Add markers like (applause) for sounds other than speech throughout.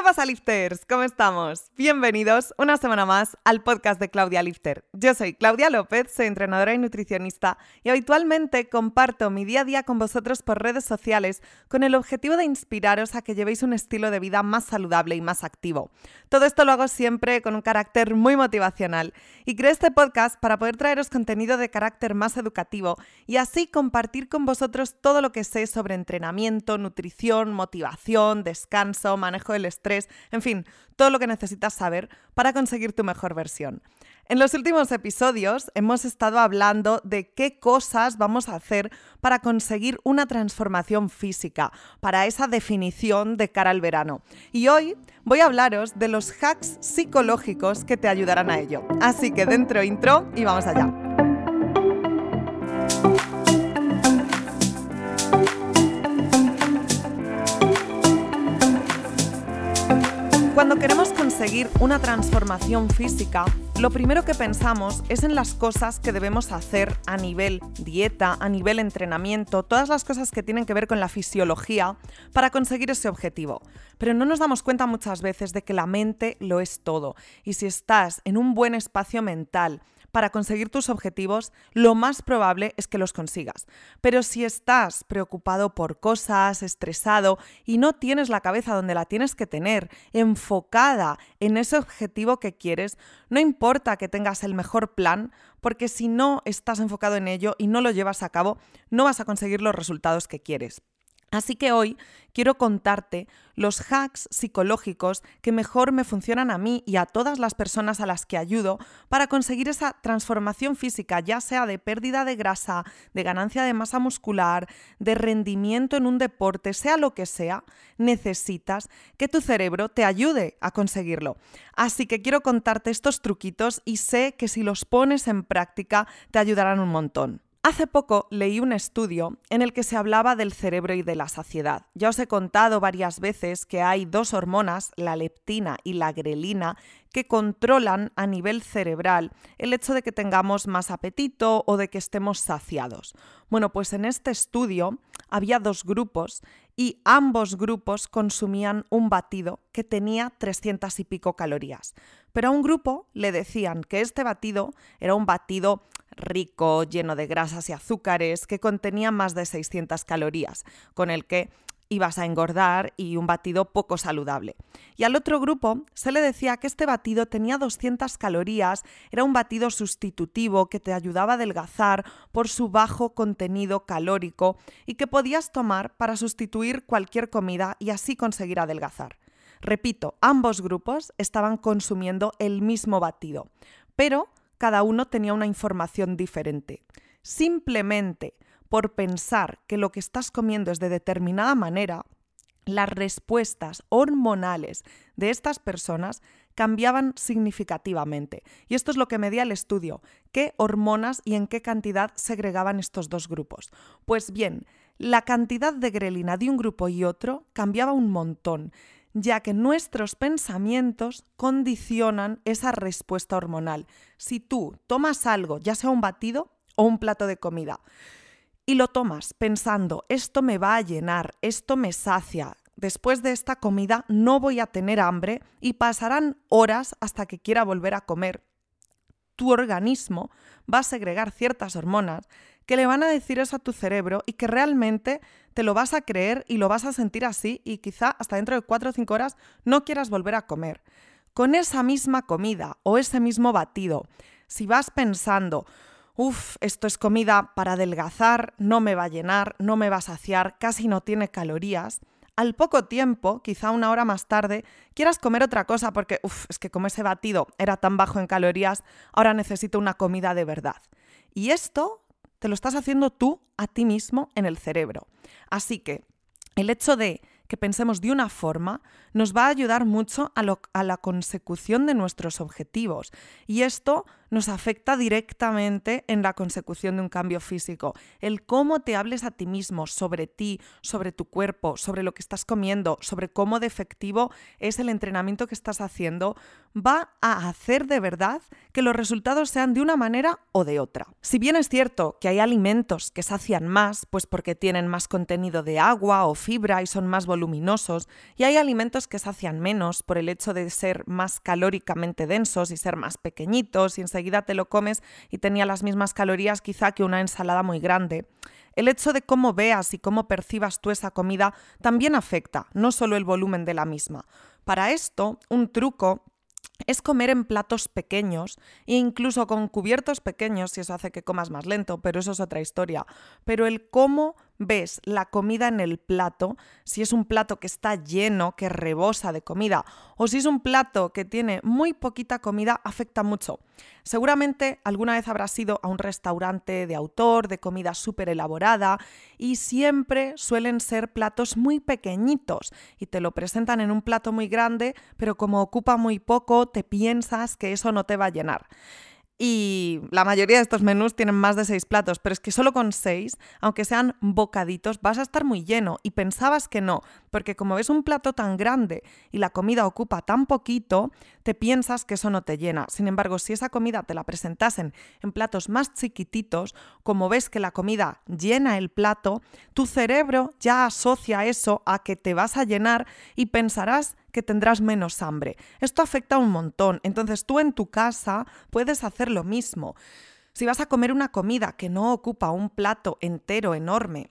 ¿Qué pasa, lifters? ¿Cómo estamos? Bienvenidos una semana más al podcast de Claudia Lifter. Yo soy Claudia López, soy entrenadora y nutricionista y habitualmente comparto mi día a día con vosotros por redes sociales con el objetivo de inspiraros a que llevéis un estilo de vida más saludable y más activo. Todo esto lo hago siempre con un carácter muy motivacional y creo este podcast para poder traeros contenido de carácter más educativo y así compartir con vosotros todo lo que sé sobre entrenamiento, nutrición, motivación, descanso, manejo del estrés, en fin, todo lo que necesitas saber para conseguir tu mejor versión. En los últimos episodios hemos estado hablando de qué cosas vamos a hacer para conseguir una transformación física, para esa definición de cara al verano. Y hoy voy a hablaros de los hacks psicológicos que te ayudarán a ello. Así que dentro intro y vamos allá. Cuando queremos conseguir una transformación física, lo primero que pensamos es en las cosas que debemos hacer a nivel dieta, a nivel entrenamiento, todas las cosas que tienen que ver con la fisiología para conseguir ese objetivo. Pero no nos damos cuenta muchas veces de que la mente lo es todo. Y si estás en un buen espacio mental, para conseguir tus objetivos, lo más probable es que los consigas. Pero si estás preocupado por cosas, estresado y no tienes la cabeza donde la tienes que tener, enfocada en ese objetivo que quieres, no importa que tengas el mejor plan, porque si no estás enfocado en ello y no lo llevas a cabo, no vas a conseguir los resultados que quieres. Así que hoy quiero contarte los hacks psicológicos que mejor me funcionan a mí y a todas las personas a las que ayudo para conseguir esa transformación física, ya sea de pérdida de grasa, de ganancia de masa muscular, de rendimiento en un deporte, sea lo que sea, necesitas que tu cerebro te ayude a conseguirlo. Así que quiero contarte estos truquitos y sé que si los pones en práctica te ayudarán un montón. Hace poco leí un estudio en el que se hablaba del cerebro y de la saciedad. Ya os he contado varias veces que hay dos hormonas, la leptina y la grelina, que controlan a nivel cerebral el hecho de que tengamos más apetito o de que estemos saciados. Bueno, pues en este estudio había dos grupos y ambos grupos consumían un batido que tenía 300 y pico calorías. Pero a un grupo le decían que este batido era un batido rico, lleno de grasas y azúcares, que contenía más de 600 calorías, con el que ibas a engordar y un batido poco saludable. Y al otro grupo se le decía que este batido tenía 200 calorías, era un batido sustitutivo que te ayudaba a adelgazar por su bajo contenido calórico y que podías tomar para sustituir cualquier comida y así conseguir adelgazar. Repito, ambos grupos estaban consumiendo el mismo batido, pero cada uno tenía una información diferente. Simplemente por pensar que lo que estás comiendo es de determinada manera, las respuestas hormonales de estas personas cambiaban significativamente. Y esto es lo que medía el estudio, qué hormonas y en qué cantidad segregaban estos dos grupos. Pues bien, la cantidad de grelina de un grupo y otro cambiaba un montón ya que nuestros pensamientos condicionan esa respuesta hormonal. Si tú tomas algo, ya sea un batido o un plato de comida, y lo tomas pensando, esto me va a llenar, esto me sacia, después de esta comida no voy a tener hambre y pasarán horas hasta que quiera volver a comer, tu organismo va a segregar ciertas hormonas que le van a decir eso a tu cerebro y que realmente te lo vas a creer y lo vas a sentir así y quizá hasta dentro de cuatro o cinco horas no quieras volver a comer. Con esa misma comida o ese mismo batido, si vas pensando, uff, esto es comida para adelgazar, no me va a llenar, no me va a saciar, casi no tiene calorías, al poco tiempo, quizá una hora más tarde, quieras comer otra cosa porque, uff, es que como ese batido era tan bajo en calorías, ahora necesito una comida de verdad. Y esto te lo estás haciendo tú a ti mismo en el cerebro. Así que el hecho de que pensemos de una forma nos va a ayudar mucho a, a, la consecución de nuestros objetivos. Y esto nos afecta directamente en la consecución de un cambio físico. El cómo te hables a ti mismo, sobre ti, sobre tu cuerpo, sobre lo que estás comiendo, sobre cómo de efectivo es el entrenamiento que estás haciendo, va a hacer de verdad que los resultados sean de una manera o de otra. Si bien es cierto que hay alimentos que sacian más, pues porque tienen más contenido de agua o fibra y son más voluminosos, y hay alimentos que sacian menos por el hecho de ser más calóricamente densos y ser más pequeñitos y te lo comes y tenía las mismas calorías quizá que una ensalada muy grande. El hecho de cómo veas y cómo percibas tú esa comida también afecta, no solo el volumen de la misma. Para esto, un truco es comer en platos pequeños e incluso con cubiertos pequeños, si eso hace que comas más lento, pero eso es otra historia. Pero el cómo ves la comida en el plato, si es un plato que está lleno, que rebosa de comida, o si es un plato que tiene muy poquita comida, afecta mucho. Seguramente alguna vez habrás ido a un restaurante de autor, de comida súper elaborada, y siempre suelen ser platos muy pequeñitos y te lo presentan en un plato muy grande, pero como ocupa muy poco, te piensas que eso no te va a llenar y la mayoría de estos menús tienen más de seis platos, pero es que solo con seis, aunque sean bocaditos, vas a estar muy lleno y pensabas que no, porque como ves un plato tan grande y la comida ocupa tan poquito, te piensas que eso no te llena. Sin embargo, si esa comida te la presentasen en platos más chiquititos, como ves que la comida llena el plato, tu cerebro ya asocia eso a que te vas a llenar y pensarás que tendrás menos hambre. Esto afecta un montón. Entonces tú en tu casa puedes hacer lo mismo. Si vas a comer una comida que no ocupa un plato entero enorme,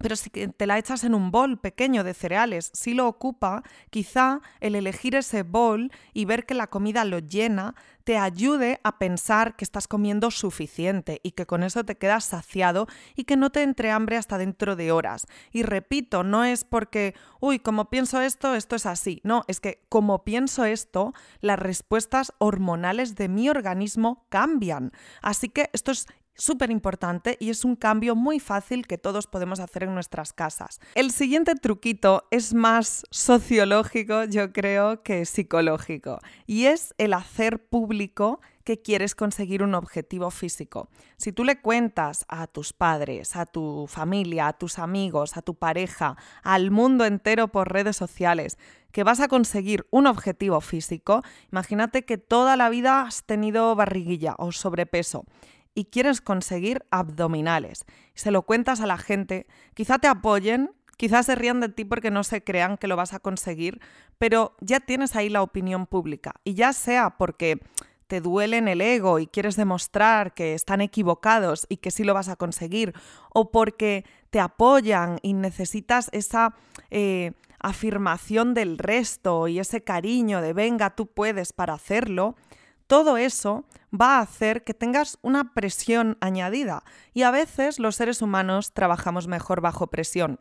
pero si te la echas en un bol pequeño de cereales, si lo ocupa, quizá el elegir ese bol y ver que la comida lo llena te ayude a pensar que estás comiendo suficiente y que con eso te quedas saciado y que no te entre hambre hasta dentro de horas. Y repito, no es porque, uy, como pienso esto, esto es así. No, es que como pienso esto, las respuestas hormonales de mi organismo cambian. Así que esto es súper importante y es un cambio muy fácil que todos podemos hacer en nuestras casas. El siguiente truquito es más sociológico, yo creo, que psicológico, y es el hacer público que quieres conseguir un objetivo físico. Si tú le cuentas a tus padres, a tu familia, a tus amigos, a tu pareja, al mundo entero por redes sociales, que vas a conseguir un objetivo físico, imagínate que toda la vida has tenido barriguilla o sobrepeso y quieres conseguir abdominales. Se lo cuentas a la gente, quizá te apoyen, quizás se rían de ti porque no se crean que lo vas a conseguir, pero ya tienes ahí la opinión pública. Y ya sea porque te duele en el ego y quieres demostrar que están equivocados y que sí lo vas a conseguir, o porque te apoyan y necesitas esa eh, afirmación del resto y ese cariño de venga, tú puedes para hacerlo, todo eso va a hacer que tengas una presión añadida y a veces los seres humanos trabajamos mejor bajo presión.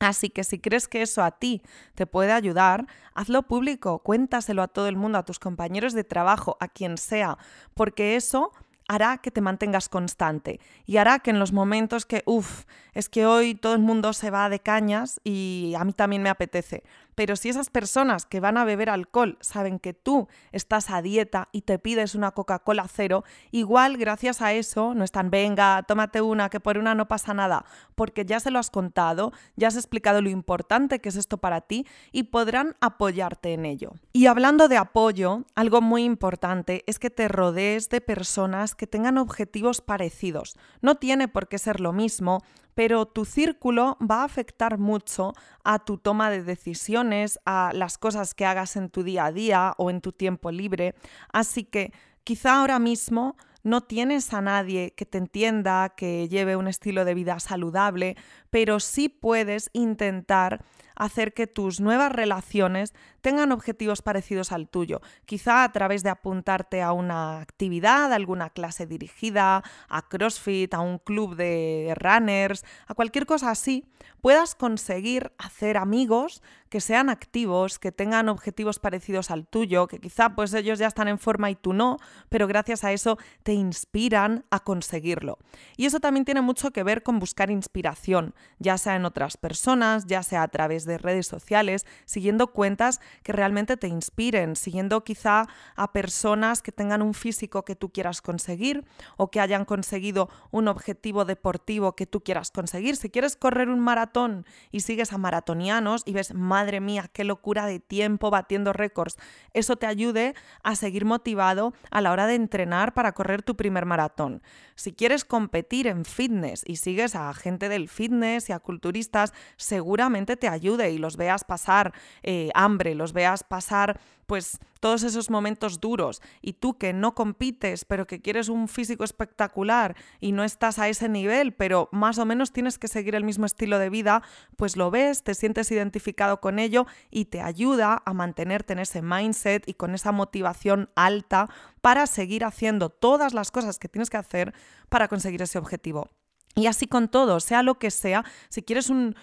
Así que si crees que eso a ti te puede ayudar, hazlo público, cuéntaselo a todo el mundo, a tus compañeros de trabajo, a quien sea, porque eso hará que te mantengas constante y hará que en los momentos que, uff, es que hoy todo el mundo se va de cañas y a mí también me apetece. Pero si esas personas que van a beber alcohol saben que tú estás a dieta y te pides una Coca-Cola cero, igual gracias a eso no están, venga, tómate una, que por una no pasa nada, porque ya se lo has contado, ya has explicado lo importante que es esto para ti y podrán apoyarte en ello. Y hablando de apoyo, algo muy importante es que te rodees de personas que tengan objetivos parecidos. No tiene por qué ser lo mismo, pero tu círculo va a afectar mucho a tu toma de decisiones, a las cosas que hagas en tu día a día o en tu tiempo libre. Así que quizá ahora mismo no tienes a nadie que te entienda, que lleve un estilo de vida saludable, pero sí puedes intentar hacer que tus nuevas relaciones tengan objetivos parecidos al tuyo, quizá a través de apuntarte a una actividad, a alguna clase dirigida, a CrossFit, a un club de runners, a cualquier cosa así, puedas conseguir hacer amigos que sean activos, que tengan objetivos parecidos al tuyo, que quizá pues ellos ya están en forma y tú no, pero gracias a eso te inspiran a conseguirlo. Y eso también tiene mucho que ver con buscar inspiración, ya sea en otras personas, ya sea a través de redes sociales, siguiendo cuentas que realmente te inspiren, siguiendo quizá a personas que tengan un físico que tú quieras conseguir o que hayan conseguido un objetivo deportivo que tú quieras conseguir. Si quieres correr un maratón y sigues a maratonianos y ves, madre mía, qué locura de tiempo batiendo récords, eso te ayude a seguir motivado a la hora de entrenar para correr tu primer maratón. Si quieres competir en fitness y sigues a gente del fitness y a culturistas, seguramente te ayude y los veas pasar eh, hambre, los veas pasar pues todos esos momentos duros y tú que no compites, pero que quieres un físico espectacular y no estás a ese nivel, pero más o menos tienes que seguir el mismo estilo de vida, pues lo ves, te sientes identificado con ello y te ayuda a mantenerte en ese mindset y con esa motivación alta para seguir haciendo todas las cosas que tienes que hacer para conseguir ese objetivo. Y así con todo, sea lo que sea, si quieres un,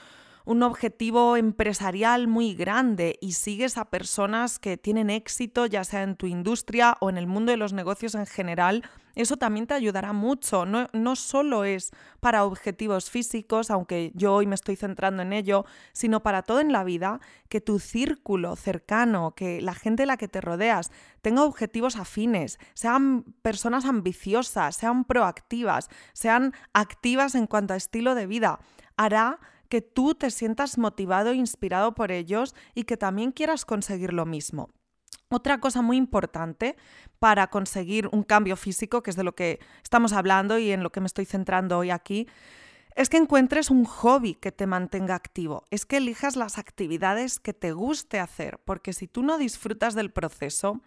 un objetivo empresarial muy grande y sigues a personas que tienen éxito, ya sea en tu industria o en el mundo de los negocios en general, eso también te ayudará mucho. No, no solo es para objetivos físicos, aunque yo hoy me estoy centrando en ello, sino para todo en la vida, que tu círculo cercano, que la gente en la que te rodeas tenga objetivos afines, sean personas ambiciosas, sean proactivas, sean activas en cuanto a estilo de vida, hará que tú te sientas motivado e inspirado por ellos y que también quieras conseguir lo mismo. Otra cosa muy importante para conseguir un cambio físico, que es de lo que estamos hablando y en lo que me estoy centrando hoy aquí, es que encuentres un hobby que te mantenga activo, es que elijas las actividades que te guste hacer, porque si tú no disfrutas del proceso,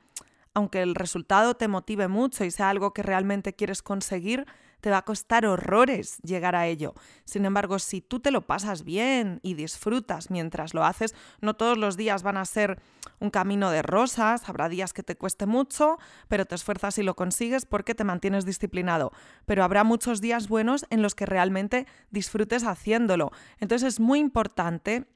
aunque el resultado te motive mucho y sea algo que realmente quieres conseguir, te va a costar horrores llegar a ello. Sin embargo, si tú te lo pasas bien y disfrutas mientras lo haces, no todos los días van a ser un camino de rosas, habrá días que te cueste mucho, pero te esfuerzas y lo consigues porque te mantienes disciplinado. Pero habrá muchos días buenos en los que realmente disfrutes haciéndolo. Entonces es muy importante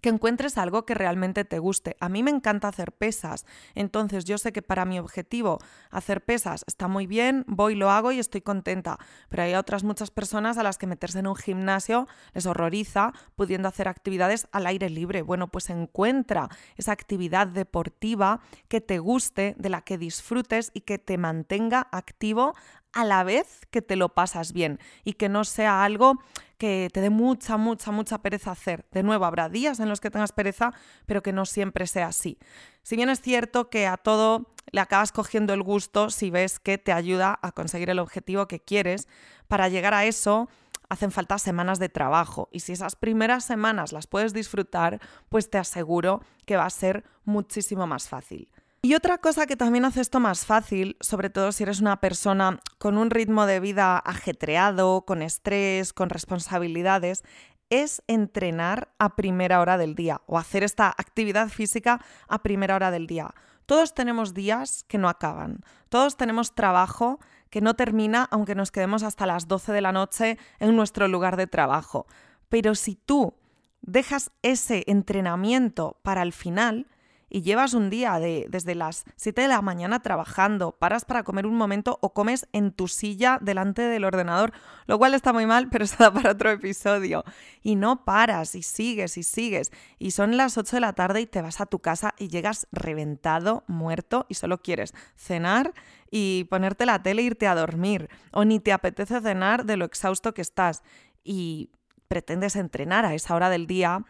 que encuentres algo que realmente te guste. A mí me encanta hacer pesas, entonces yo sé que para mi objetivo hacer pesas está muy bien, voy, lo hago y estoy contenta, pero hay otras muchas personas a las que meterse en un gimnasio les horroriza pudiendo hacer actividades al aire libre. Bueno, pues encuentra esa actividad deportiva que te guste, de la que disfrutes y que te mantenga activo a la vez que te lo pasas bien y que no sea algo que te dé mucha, mucha, mucha pereza hacer. De nuevo, habrá días en los que tengas pereza, pero que no siempre sea así. Si bien es cierto que a todo le acabas cogiendo el gusto si ves que te ayuda a conseguir el objetivo que quieres, para llegar a eso hacen falta semanas de trabajo y si esas primeras semanas las puedes disfrutar, pues te aseguro que va a ser muchísimo más fácil. Y otra cosa que también hace esto más fácil, sobre todo si eres una persona con un ritmo de vida ajetreado, con estrés, con responsabilidades, es entrenar a primera hora del día o hacer esta actividad física a primera hora del día. Todos tenemos días que no acaban, todos tenemos trabajo que no termina aunque nos quedemos hasta las 12 de la noche en nuestro lugar de trabajo. Pero si tú dejas ese entrenamiento para el final, y llevas un día de, desde las 7 de la mañana trabajando, paras para comer un momento o comes en tu silla delante del ordenador, lo cual está muy mal, (laughs) pero está para otro episodio. Y no paras y sigues y sigues. Y son las 8 de la tarde y te vas a tu casa y llegas reventado, muerto y solo quieres cenar y ponerte la tele e irte a dormir. O ni te apetece cenar de lo exhausto que estás. Y pretendes entrenar a esa hora del día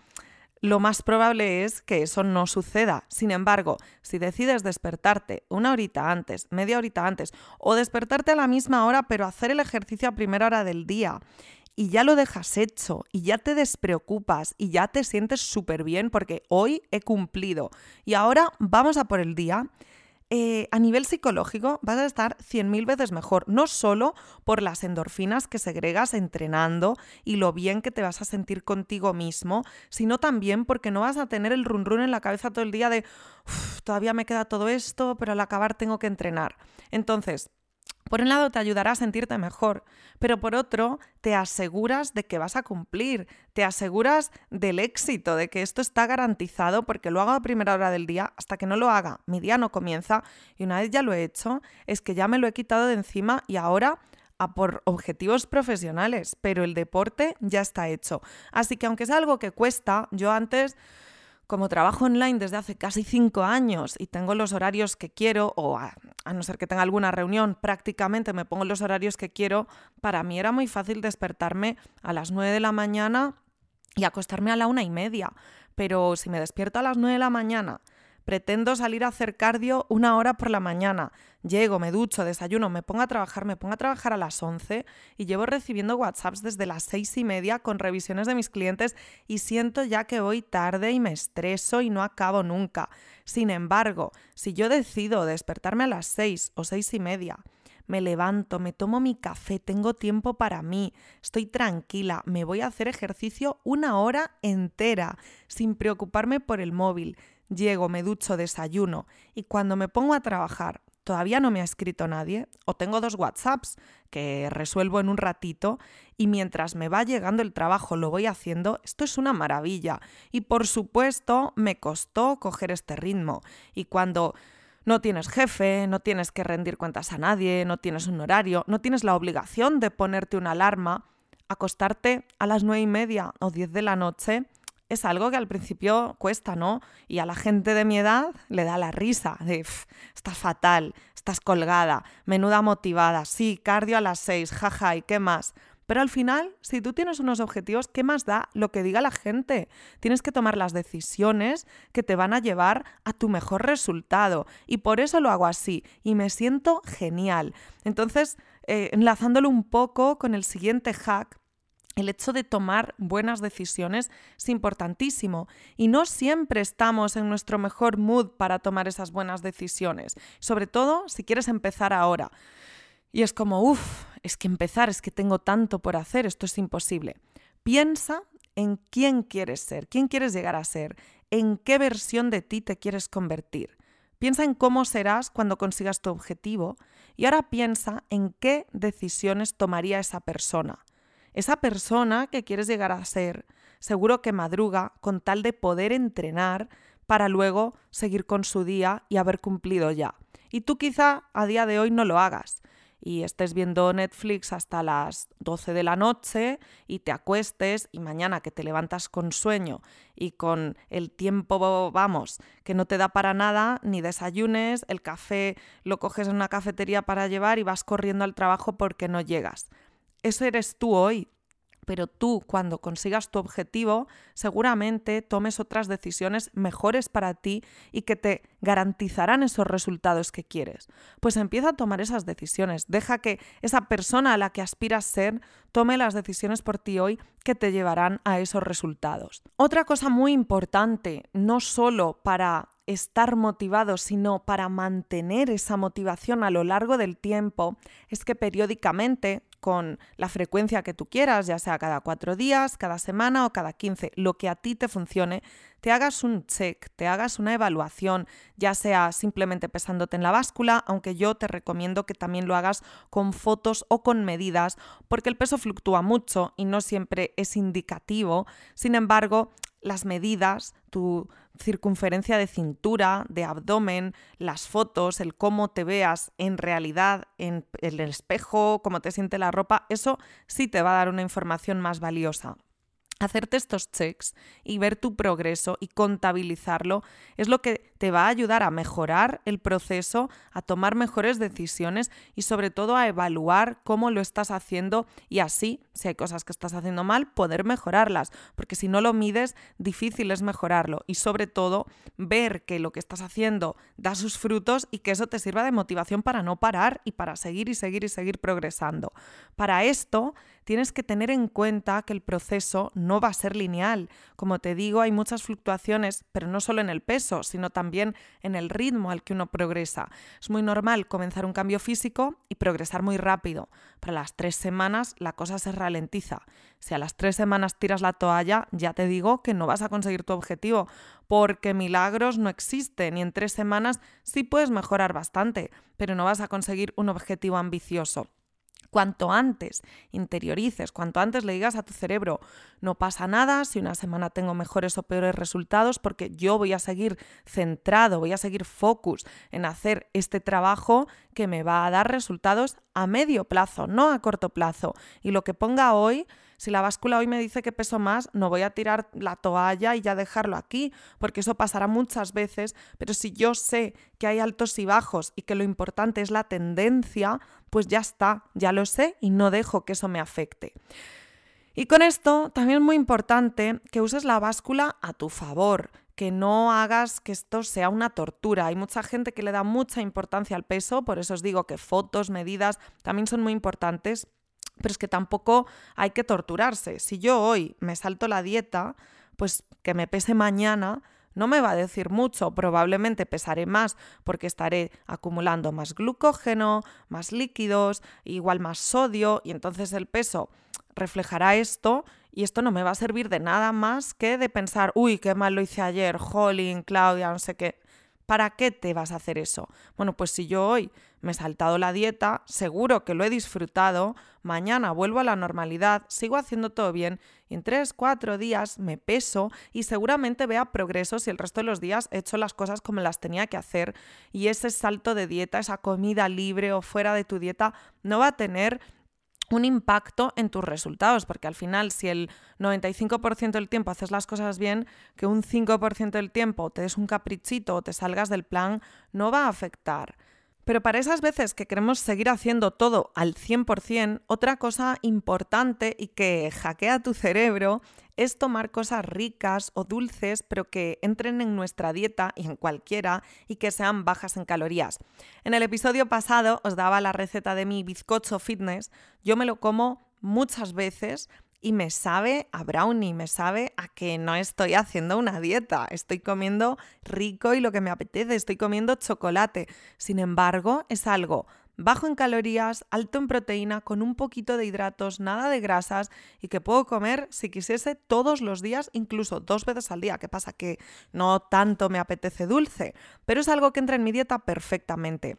lo más probable es que eso no suceda. Sin embargo, si decides despertarte una horita antes, media horita antes, o despertarte a la misma hora, pero hacer el ejercicio a primera hora del día, y ya lo dejas hecho, y ya te despreocupas, y ya te sientes súper bien porque hoy he cumplido, y ahora vamos a por el día, eh, a nivel psicológico vas a estar 100.000 veces mejor, no solo por las endorfinas que segregas entrenando y lo bien que te vas a sentir contigo mismo, sino también porque no vas a tener el run run en la cabeza todo el día de todavía me queda todo esto, pero al acabar tengo que entrenar. Entonces, por un lado te ayudará a sentirte mejor, pero por otro te aseguras de que vas a cumplir, te aseguras del éxito, de que esto está garantizado porque lo hago a primera hora del día hasta que no lo haga. Mi día no comienza y una vez ya lo he hecho, es que ya me lo he quitado de encima y ahora a por objetivos profesionales, pero el deporte ya está hecho. Así que aunque es algo que cuesta, yo antes como trabajo online desde hace casi cinco años y tengo los horarios que quiero, o a, no ser que tenga alguna reunión, prácticamente me pongo los horarios que quiero, para mí era muy fácil despertarme a las nueve de la mañana y acostarme a la una y media. Pero si me despierto a las nueve de la mañana, Pretendo salir a hacer cardio una hora por la mañana. Llego, me ducho, desayuno, me pongo a trabajar, me pongo a trabajar a las 11 y llevo recibiendo WhatsApps desde las seis y media con revisiones de mis clientes y siento ya que voy tarde y me estreso y no acabo nunca. Sin embargo, si yo decido despertarme a las seis o seis y media, me levanto, me tomo mi café, tengo tiempo para mí, estoy tranquila, me voy a hacer ejercicio una hora entera, sin preocuparme por el móvil. Llego, me ducho, desayuno y cuando me pongo a trabajar todavía no me ha escrito nadie o tengo dos WhatsApps que resuelvo en un ratito y mientras me va llegando el trabajo lo voy haciendo, esto es una maravilla. Y por supuesto me costó coger este ritmo y cuando no tienes jefe, no tienes que rendir cuentas a nadie, no tienes un horario, no tienes la obligación de ponerte una alarma, acostarte a las nueve y media o diez de la noche es algo que al principio cuesta, ¿no? Y a la gente de mi edad le da la risa de, estás fatal, estás colgada, menuda motivada, sí, cardio a las seis, jaja, ¿y qué más? Pero al final, si tú tienes unos objetivos, ¿qué más da lo que diga la gente? Tienes que tomar las decisiones que te van a llevar a tu mejor resultado. Y por eso lo hago así. Y me siento genial. Entonces, eh, enlazándolo un poco con el siguiente hack, el hecho de tomar buenas decisiones es importantísimo y no siempre estamos en nuestro mejor mood para tomar esas buenas decisiones, sobre todo si quieres empezar ahora. Y es como, uff, es que empezar, es que tengo tanto por hacer, esto es imposible. Piensa en quién quieres ser, quién quieres llegar a ser, en qué versión de ti te quieres convertir. Piensa en cómo serás cuando consigas tu objetivo y ahora piensa en qué decisiones tomaría esa persona. Esa persona que quieres llegar a ser, seguro que madruga con tal de poder entrenar para luego seguir con su día y haber cumplido ya. Y tú quizá a día de hoy no lo hagas y estés viendo Netflix hasta las 12 de la noche y te acuestes y mañana que te levantas con sueño y con el tiempo, vamos, que no te da para nada, ni desayunes, el café lo coges en una cafetería para llevar y vas corriendo al trabajo porque no llegas. Eso eres tú hoy, pero tú cuando consigas tu objetivo seguramente tomes otras decisiones mejores para ti y que te garantizarán esos resultados que quieres. Pues empieza a tomar esas decisiones, deja que esa persona a la que aspiras ser tome las decisiones por ti hoy que te llevarán a esos resultados. Otra cosa muy importante, no solo para estar motivado, sino para mantener esa motivación a lo largo del tiempo, es que periódicamente con la frecuencia que tú quieras, ya sea cada cuatro días, cada semana o cada quince, lo que a ti te funcione, te hagas un check, te hagas una evaluación, ya sea simplemente pesándote en la báscula, aunque yo te recomiendo que también lo hagas con fotos o con medidas, porque el peso fluctúa mucho y no siempre es indicativo. Sin embargo, las medidas, tu circunferencia de cintura, de abdomen, las fotos, el cómo te veas en realidad en el espejo, cómo te siente la ropa, eso sí te va a dar una información más valiosa. Hacerte estos checks y ver tu progreso y contabilizarlo es lo que te va a ayudar a mejorar el proceso, a tomar mejores decisiones y sobre todo a evaluar cómo lo estás haciendo y así, si hay cosas que estás haciendo mal, poder mejorarlas, porque si no lo mides, difícil es mejorarlo y sobre todo ver que lo que estás haciendo da sus frutos y que eso te sirva de motivación para no parar y para seguir y seguir y seguir progresando. Para esto, tienes que tener en cuenta que el proceso no va a ser lineal. Como te digo, hay muchas fluctuaciones, pero no solo en el peso, sino también en el ritmo al que uno progresa. Es muy normal comenzar un cambio físico y progresar muy rápido. Para las tres semanas la cosa se ralentiza. Si a las tres semanas tiras la toalla, ya te digo que no vas a conseguir tu objetivo, porque milagros no existen y en tres semanas sí puedes mejorar bastante, pero no vas a conseguir un objetivo ambicioso. Cuanto antes interiorices, cuanto antes le digas a tu cerebro, no pasa nada si una semana tengo mejores o peores resultados porque yo voy a seguir centrado, voy a seguir focus en hacer este trabajo que me va a dar resultados a medio plazo, no a corto plazo. Y lo que ponga hoy si la báscula hoy me dice que peso más, no voy a tirar la toalla y ya dejarlo aquí, porque eso pasará muchas veces, pero si yo sé que hay altos y bajos y que lo importante es la tendencia, pues ya está, ya lo sé y no dejo que eso me afecte. Y con esto también es muy importante que uses la báscula a tu favor. que no hagas que esto sea una tortura. Hay mucha gente que le da mucha importancia al peso, por eso os digo que fotos, medidas también son muy importantes, pero es que tampoco hay que torturarse. Si yo hoy me salto la dieta, pues que me pese mañana no me va a decir mucho, probablemente pesaré más porque estaré acumulando más glucógeno, más líquidos, igual más sodio y entonces el peso reflejará esto y esto no me va a servir de nada más que de pensar, uy, qué mal lo hice ayer, Jolín, Claudia, no sé qué. ¿Para qué te vas a hacer eso? Bueno, pues si yo hoy me he saltado la dieta, seguro que lo he disfrutado, mañana vuelvo a la normalidad, sigo haciendo todo bien y en tres, cuatro días me peso y seguramente vea progresos y el resto de los días he hecho las cosas como las tenía que hacer y ese salto de dieta, esa comida libre o fuera de tu dieta no va a tener un impacto en tus resultados, porque al final si el 95% del tiempo haces las cosas bien, que un 5% del tiempo te des un caprichito o te salgas del plan, no va a afectar. Pero para esas veces que queremos seguir haciendo todo al 100%, otra cosa importante y que hackea tu cerebro es tomar cosas ricas o dulces, pero que entren en nuestra dieta y en cualquiera y que sean bajas en calorías. En el episodio pasado os daba la receta de mi bizcocho fitness. Yo me lo como muchas veces y me sabe a brownie, me sabe a que no estoy haciendo una dieta, estoy comiendo rico y lo que me apetece, estoy comiendo chocolate. Sin embargo, es algo bajo en calorías, alto en proteína, con un poquito de hidratos, nada de grasas y que puedo comer si quisiese todos los días, incluso dos veces al día. ¿Qué pasa? Que no tanto me apetece dulce, pero es algo que entra en mi dieta perfectamente.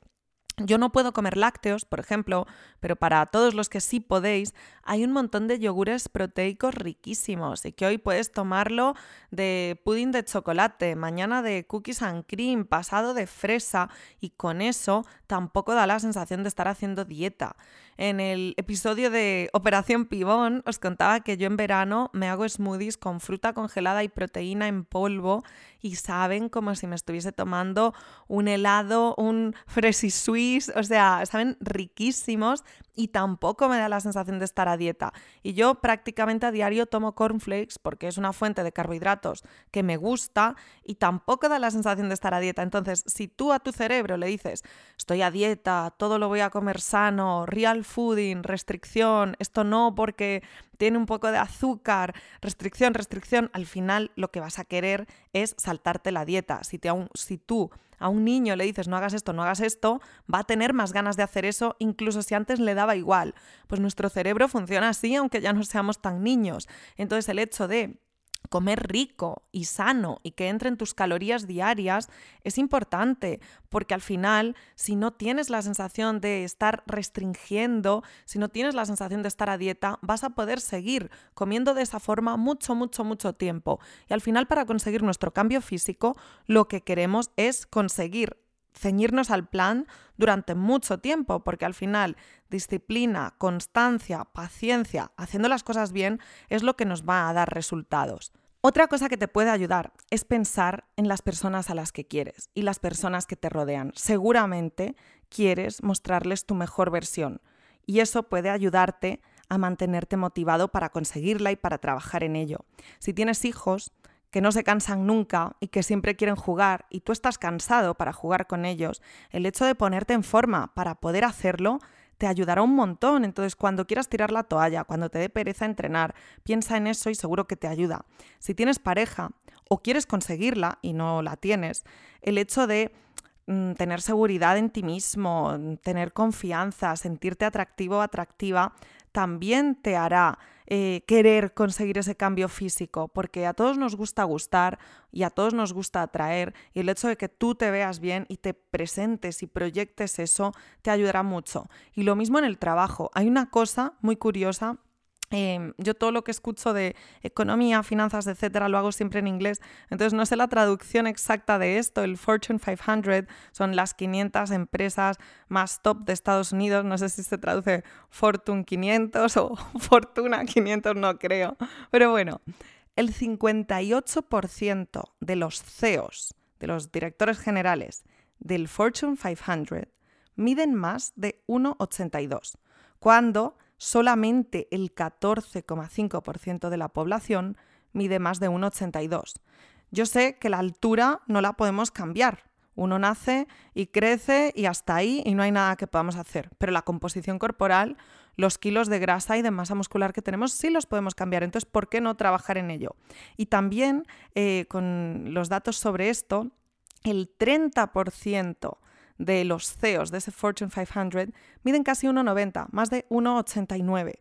Yo no puedo comer lácteos, por ejemplo, pero para todos los que sí podéis, hay un montón de yogures proteicos riquísimos y que hoy puedes tomarlo de pudding de chocolate, mañana de cookies and cream, pasado de fresa y con eso tampoco da la sensación de estar haciendo dieta. En el episodio de Operación Pibón os contaba que yo en verano me hago smoothies con fruta congelada y proteína en polvo y saben como si me estuviese tomando un helado, un Freshy Swiss, o sea, saben riquísimos y tampoco me da la sensación de estar a dieta. Y yo prácticamente a diario tomo cornflakes porque es una fuente de carbohidratos que me gusta y tampoco da la sensación de estar a dieta. Entonces, si tú a tu cerebro le dices, estoy a dieta, todo lo voy a comer sano, real fooding, restricción, esto no porque tiene un poco de azúcar, restricción, restricción, al final lo que vas a querer es saltarte la dieta. Si, te, si tú a un niño le dices no hagas esto, no hagas esto, va a tener más ganas de hacer eso, incluso si antes le daba igual. Pues nuestro cerebro funciona así, aunque ya no seamos tan niños. Entonces el hecho de comer rico y sano y que entren tus calorías diarias es importante, porque al final, si no tienes la sensación de estar restringiendo, si no tienes la sensación de estar a dieta, vas a poder seguir comiendo de esa forma mucho, mucho, mucho tiempo. Y al final, para conseguir nuestro cambio físico, lo que queremos es conseguir ceñirnos al plan durante mucho tiempo, porque al final disciplina, constancia, paciencia, haciendo las cosas bien es lo que nos va a dar resultados. Otra cosa que te puede ayudar es pensar en las personas a las que quieres y las personas que te rodean. Seguramente quieres mostrarles tu mejor versión y eso puede ayudarte a mantenerte motivado para conseguirla y para trabajar en ello. Si tienes hijos que no se cansan nunca y que siempre quieren jugar y tú estás cansado para jugar con ellos, el hecho de ponerte en forma para poder hacerlo te ayudará un montón. Entonces, cuando quieras tirar la toalla, cuando te dé pereza entrenar, piensa en eso y seguro que te ayuda. Si tienes pareja o quieres conseguirla y no la tienes, el hecho de mm, tener seguridad en ti mismo, tener confianza, sentirte atractivo o atractiva, también te hará eh, querer conseguir ese cambio físico, porque a todos nos gusta gustar y a todos nos gusta atraer y el hecho de que tú te veas bien y te presentes y proyectes eso te ayudará mucho. Y lo mismo en el trabajo. Hay una cosa muy curiosa Em, yo todo lo que escucho de economía, finanzas, etcétera, lo hago siempre en inglés. Entonces no sé la traducción exacta de esto. El Fortune 500 son las 500 empresas más top de Estados Unidos. No sé si se traduce Fortune 500 o (laughs) Fortuna 500, no creo. Pero bueno, el 58% de los CEOs, de los directores generales del Fortune 500, miden más de 1,82. Cuando solamente el 14,5% de la población mide más de 1,82. Yo sé que la altura no la podemos cambiar. Uno nace y crece y hasta ahí y no hay nada que podamos hacer. Pero la composición corporal, los kilos de grasa y de masa muscular que tenemos sí los podemos cambiar. Entonces, ¿por qué no trabajar en ello? Y también eh, con los datos sobre esto, el 30% de los CEOs de ese Fortune 500 miden casi 1,90, más de 1,89.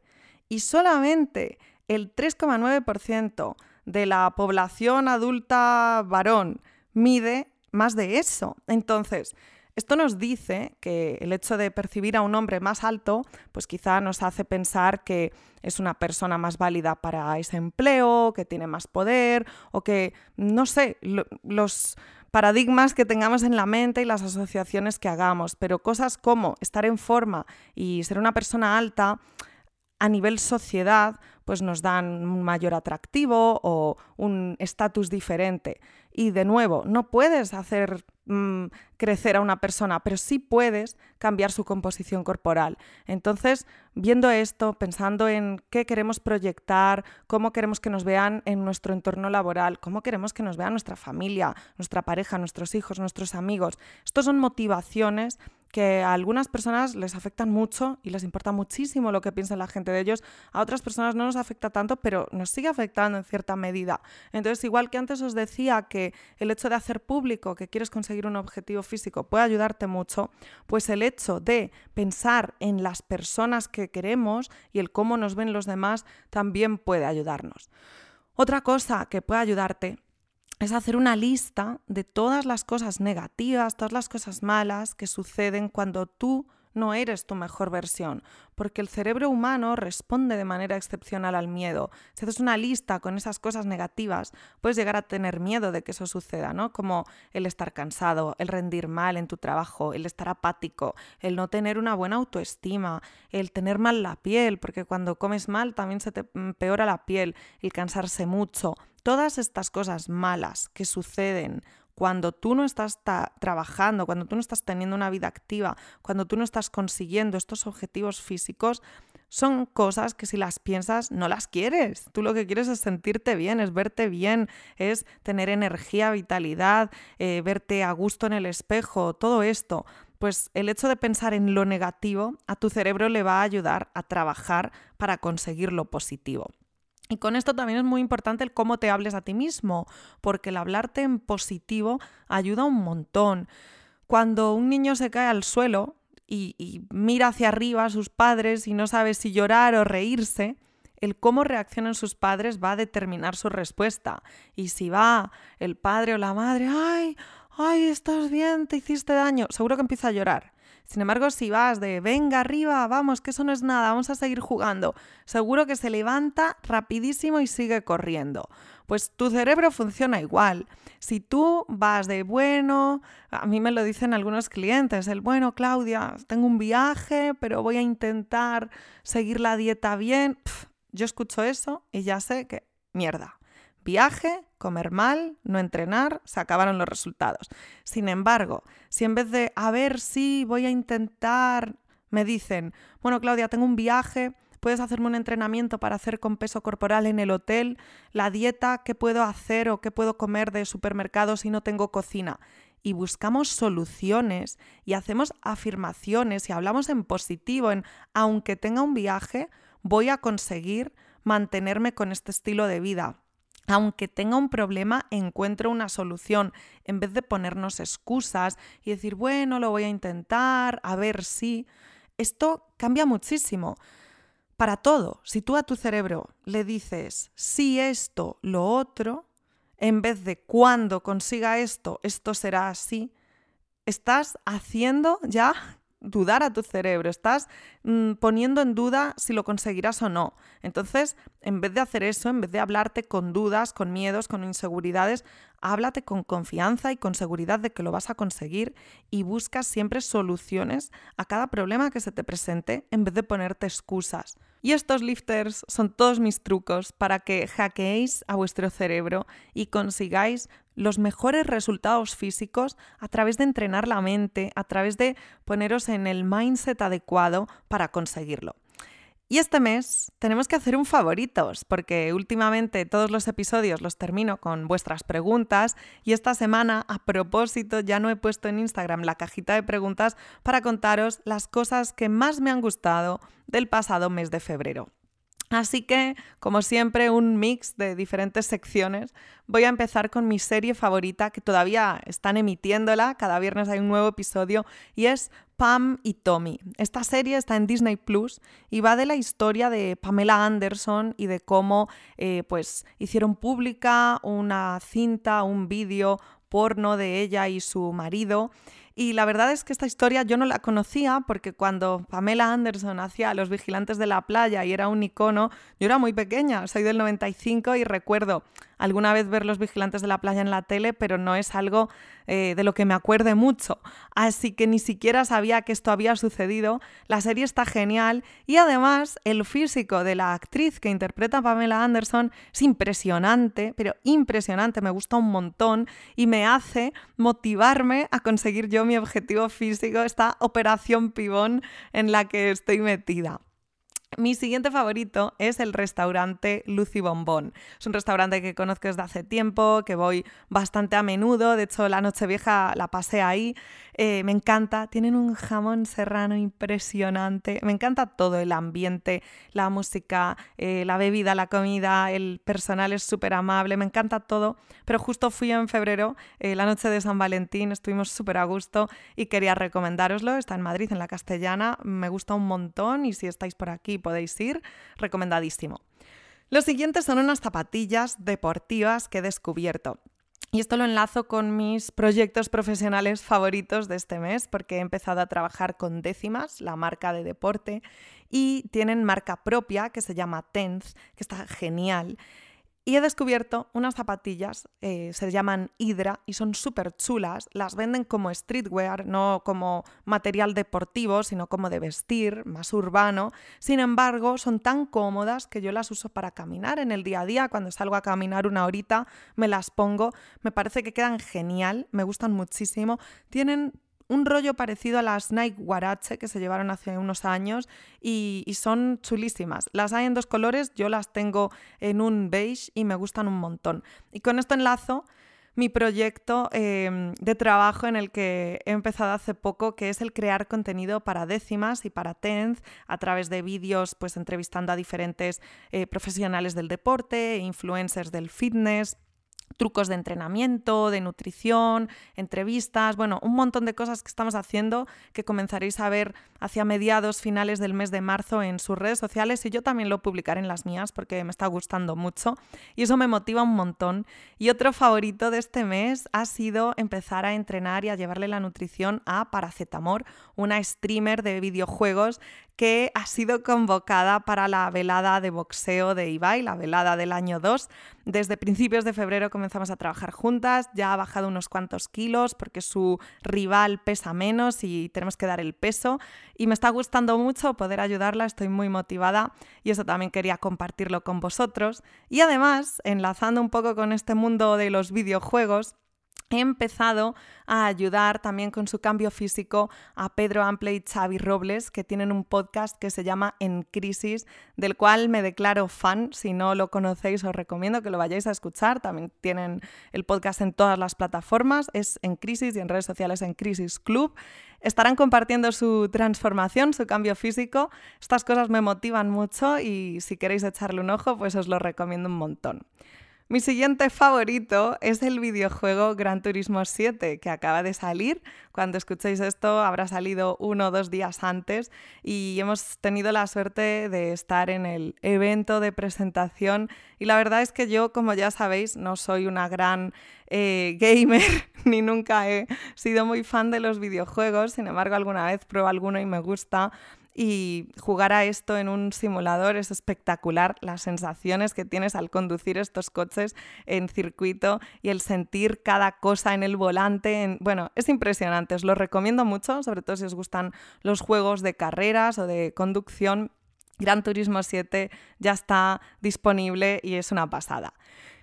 Y solamente el 3,9% de la población adulta varón mide más de eso. Entonces, esto nos dice que el hecho de percibir a un hombre más alto, pues quizá nos hace pensar que es una persona más válida para ese empleo, que tiene más poder o que, no sé, los paradigmas que tengamos en la mente y las asociaciones que hagamos, pero cosas como estar en forma y ser una persona alta a nivel sociedad, pues nos dan un mayor atractivo o un estatus diferente. Y de nuevo, no puedes hacer mm, crecer a una persona, pero sí puedes cambiar su composición corporal. Entonces, viendo esto, pensando en qué queremos proyectar, cómo queremos que nos vean en nuestro entorno laboral, cómo queremos que nos vea nuestra familia, nuestra pareja, nuestros hijos, nuestros amigos, estos son motivaciones que a algunas personas les afectan mucho y les importa muchísimo lo que piensa la gente de ellos, a otras personas no nos afecta tanto, pero nos sigue afectando en cierta medida. Entonces, igual que antes os decía que el hecho de hacer público que quieres conseguir un objetivo físico puede ayudarte mucho, pues el hecho de pensar en las personas que queremos y el cómo nos ven los demás también puede ayudarnos. Otra cosa que puede ayudarte es hacer una lista de todas las cosas negativas, todas las cosas malas que suceden cuando tú no eres tu mejor versión, porque el cerebro humano responde de manera excepcional al miedo. Si haces una lista con esas cosas negativas, puedes llegar a tener miedo de que eso suceda, ¿no? Como el estar cansado, el rendir mal en tu trabajo, el estar apático, el no tener una buena autoestima, el tener mal la piel, porque cuando comes mal también se te empeora la piel, el cansarse mucho. Todas estas cosas malas que suceden cuando tú no estás trabajando, cuando tú no estás teniendo una vida activa, cuando tú no estás consiguiendo estos objetivos físicos, son cosas que si las piensas no las quieres. Tú lo que quieres es sentirte bien, es verte bien, es tener energía, vitalidad, eh, verte a gusto en el espejo, todo esto. Pues el hecho de pensar en lo negativo a tu cerebro le va a ayudar a trabajar para conseguir lo positivo. Y con esto también es muy importante el cómo te hables a ti mismo, porque el hablarte en positivo ayuda un montón. Cuando un niño se cae al suelo y, mira hacia arriba a sus padres y no sabe si llorar o reírse, el cómo reaccionan sus padres va a determinar su respuesta. Y si va el padre o la madre, ay, ay, estás bien, te hiciste daño, seguro que empieza a llorar. Sin embargo, si vas de venga arriba, vamos, que eso no es nada, vamos a seguir jugando, seguro que se levanta rapidísimo y sigue corriendo. Pues tu cerebro funciona igual. Si tú vas de bueno, a mí me lo dicen algunos clientes, el bueno, Claudia, tengo un viaje, pero voy a intentar seguir la dieta bien. yo escucho eso y ya sé que mierda. Viaje, comer mal, no entrenar, se acabaron los resultados. Sin embargo, si en vez de a ver si voy a intentar, me dicen, bueno Claudia, tengo un viaje, puedes hacerme un entrenamiento para hacer con peso corporal en el hotel, la dieta, qué puedo hacer o qué puedo comer de supermercado si no tengo cocina. Y buscamos soluciones y hacemos afirmaciones y hablamos en positivo, en aunque tenga un viaje, voy a conseguir mantenerme con este estilo de vida aunque tenga un problema, encuentro una solución, en vez de ponernos excusas y decir, bueno, lo voy a intentar, a ver si. Esto cambia muchísimo. Para todo, si tú a tu cerebro le dices, si esto, lo otro, en vez de cuando consiga esto, esto será así, estás haciendo ya dudar a tu cerebro, estás mm, poniendo en duda si lo conseguirás o no. Entonces, en vez de hacer eso, en vez de hablarte con dudas, con miedos, con inseguridades, háblate con confianza y con seguridad de que lo vas a conseguir y buscas siempre soluciones a cada problema que se te presente en vez de ponerte excusas. Y estos lifters son todos mis trucos para que hackeéis a vuestro cerebro y consigáis los mejores resultados físicos a través de entrenar la mente, a través de poneros en el mindset adecuado para conseguirlo. Y este mes tenemos que hacer un favoritos, porque últimamente todos los episodios los termino con vuestras preguntas y esta semana, a propósito, ya no he puesto en Instagram la cajita de preguntas para contaros las cosas que más me han gustado del pasado mes de febrero. Así que, como siempre, un mix de diferentes secciones. Voy a empezar con mi serie favorita, que todavía están emitiéndola, cada viernes hay un nuevo episodio, y es Pam y Tommy. Esta serie está en Disney Plus y va de la historia de Pamela Anderson y de cómo eh, pues, hicieron pública una cinta, un vídeo porno de ella y su marido y la verdad es que esta historia yo no la conocía porque cuando Pamela Anderson hacía Los Vigilantes de la Playa y era un icono, yo era muy pequeña, soy del 95 y recuerdo alguna vez ver Los Vigilantes de la Playa en la tele, pero no es algo eh, de lo que me acuerde mucho. Así que ni siquiera sabía que esto había sucedido. La serie está genial y además el físico de la actriz que interpreta a Pamela Anderson es impresionante, pero impresionante, me gusta un montón y me hace motivarme a conseguir yo mi objetivo físico, esta operación pibón en la que estoy metida. Mi siguiente favorito es el restaurante Lucy Bombón. Es un restaurante que conozco desde hace tiempo, que voy bastante a menudo. De hecho, la noche vieja la pasé ahí. Eh, me encanta. Tienen un jamón serrano impresionante. Me encanta todo el ambiente, la música, eh, la bebida, la comida. El personal es súper amable. Me encanta todo. Pero justo fui en febrero, eh, la noche de San Valentín. Estuvimos súper a gusto y quería recomendároslo. Está en Madrid, en la Castellana. Me gusta un montón y si estáis por aquí podéis ir, recomendadísimo. Los siguientes son unas zapatillas deportivas que he descubierto. Y esto lo enlazo con mis proyectos profesionales favoritos de este mes, porque he empezado a trabajar con Décimas, la marca de deporte, y tienen marca propia que se llama Tenth, que está genial. Y he descubierto unas zapatillas, eh, se llaman Hydra y son súper chulas. Las venden como streetwear, no como material deportivo, sino como de vestir, más urbano. Sin embargo, son tan cómodas que yo las uso para caminar en el día a día. Cuando salgo a caminar una horita, me las pongo. Me parece que quedan genial, me gustan muchísimo. Tienen un rollo parecido a las Nike Guarache que se llevaron hace unos años y, son chulísimas. Las hay en dos colores, yo las tengo en un beige y me gustan un montón. Y con esto enlazo mi proyecto em, de trabajo en el que he empezado hace poco, que es el crear contenido para décimas y para Tenth a través de vídeos, pues entrevistando a diferentes eh, profesionales del deporte, influencers del fitness trucos de entrenamiento, de nutrición, entrevistas, bueno, un montón de cosas que estamos haciendo que comenzaréis a ver hacia mediados, finales del mes de marzo en sus redes sociales y yo también lo publicaré en las mías porque me está gustando mucho y eso me motiva un montón. Y otro favorito de este mes ha sido empezar a entrenar y a llevarle la nutrición a Paracetamor, una streamer de videojuegos que ha sido convocada para la velada de boxeo de Ibai, la velada del año 2. Desde principios de febrero comenzamos a trabajar juntas, ya ha bajado unos cuantos kilos porque su rival pesa menos y tenemos que dar el peso. Y me está gustando mucho poder ayudarla, estoy muy motivada y eso también quería compartirlo con vosotros. Y además, enlazando un poco con este mundo de los videojuegos, he empezado a ayudar también con su cambio físico a Pedro Ample y Xavi Robles, que tienen un podcast que se llama En Crisis, del cual me declaro fan. Si no lo conocéis, os recomiendo que lo vayáis a escuchar. También tienen el podcast en todas las plataformas, es En Crisis y en redes sociales en Crisis Club. Estarán compartiendo su transformación, su cambio físico. Estas cosas me motivan mucho y si queréis echarle un ojo, pues os lo recomiendo un montón. Mi siguiente favorito es el videojuego Gran Turismo 7, que acaba de salir. Cuando escuchéis esto habrá salido uno o dos días antes y hemos tenido la suerte de estar en el evento de presentación. Y la verdad es que yo, como ya sabéis, no soy una gran eh, (laughs) gamer ni nunca he sido muy fan de los videojuegos. Sin embargo, alguna vez pruebo alguno y me gusta y jugar a esto en un simulador es espectacular. Las sensaciones que tienes al conducir estos coches en circuito y el sentir cada cosa en el volante. Bueno, es impresionante, os lo recomiendo mucho, sobre todo si os gustan los juegos de carreras o de conducción. Gran Turismo 7 ya está disponible y es una pasada.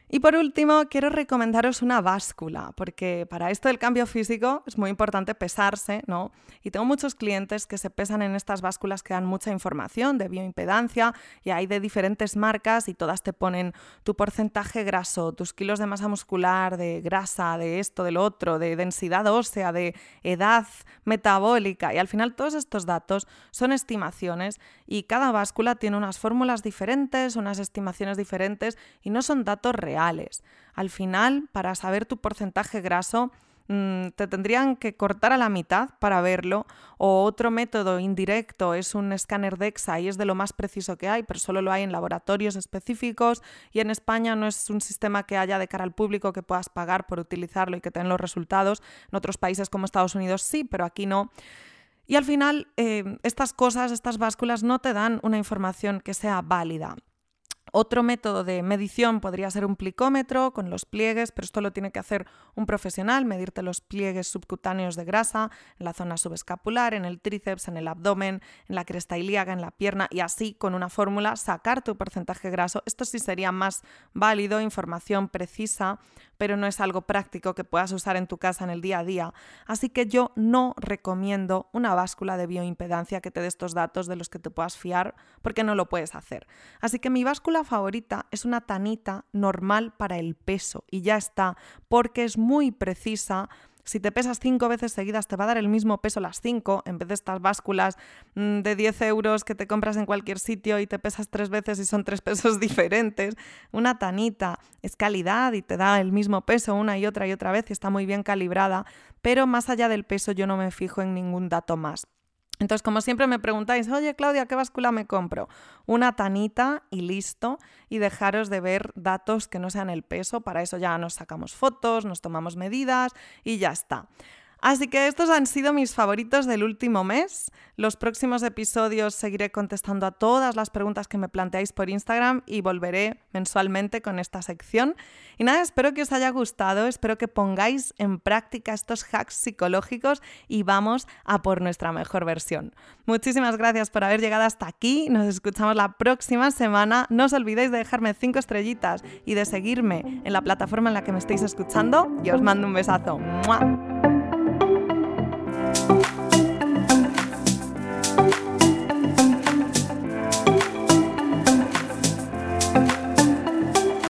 Y por último, quiero recomendaros una báscula, porque para esto del cambio físico es muy importante pesarse, ¿no? Y tengo muchos clientes que se pesan en estas básculas que dan mucha información de bioimpedancia y hay de diferentes marcas y todas te ponen tu porcentaje graso, tus kilos de masa muscular, de grasa, de esto, de lo otro, de densidad ósea, de edad metabólica. Y al final todos estos datos son estimaciones y cada báscula tiene unas fórmulas diferentes, unas estimaciones diferentes y no son datos reales al final, para saber tu porcentaje graso, mm, te tendrían que cortar a la mitad para verlo. O otro método indirecto es un escáner DEXA y es de lo más preciso que hay, pero solo lo hay en laboratorios específicos y en España no es un sistema que haya de cara al público que puedas pagar por utilizarlo y que te los resultados. En otros países como Estados Unidos sí, pero aquí no. Y al final, eh, estas cosas, estas básculas no te dan una información que sea válida. Otro método de medición podría ser un plicómetro con los pliegues, pero esto lo tiene que hacer un profesional, medirte los pliegues subcutáneos de grasa en la zona subescapular, en el tríceps, en el abdomen, en la cresta ilíaca, en la pierna y así con una fórmula sacar tu porcentaje graso. Esto sí sería más válido, información precisa, pero no es algo práctico que puedas usar en tu casa en el día a día. Así que yo no recomiendo una báscula de bioimpedancia que te dé estos datos de los que te puedas fiar porque no lo puedes hacer. Así que mi báscula favorita es una tanita normal para el peso y ya está, porque es muy precisa si te pesas cinco veces seguidas, te va a dar el mismo peso las cinco, en vez de estas básculas mm, de 10 euros que te compras en cualquier sitio y te pesas tres veces y son tres (laughs) pesos diferentes. Una tanita es calidad y te da el mismo peso una y otra y otra vez y está muy bien calibrada, pero más allá del peso yo no me fijo en ningún dato más. Entonces, como siempre me preguntáis, oye Claudia, ¿qué báscula me compro? Una tanita y listo, y dejaros de ver datos que no sean el peso, para eso ya nos sacamos fotos, nos tomamos medidas y ya está. Así que estos han sido mis favoritos del último mes. Los próximos episodios seguiré contestando a todas las preguntas que me planteáis por Instagram y volveré mensualmente con esta sección. Y nada, espero que os haya gustado, espero que pongáis en práctica estos hacks psicológicos y vamos a por nuestra mejor versión. Muchísimas gracias por haber llegado hasta aquí. Nos escuchamos la próxima semana. No os olvidéis de dejarme cinco estrellitas y de seguirme en la plataforma en la que me estéis escuchando. Y os mando un besazo. thank you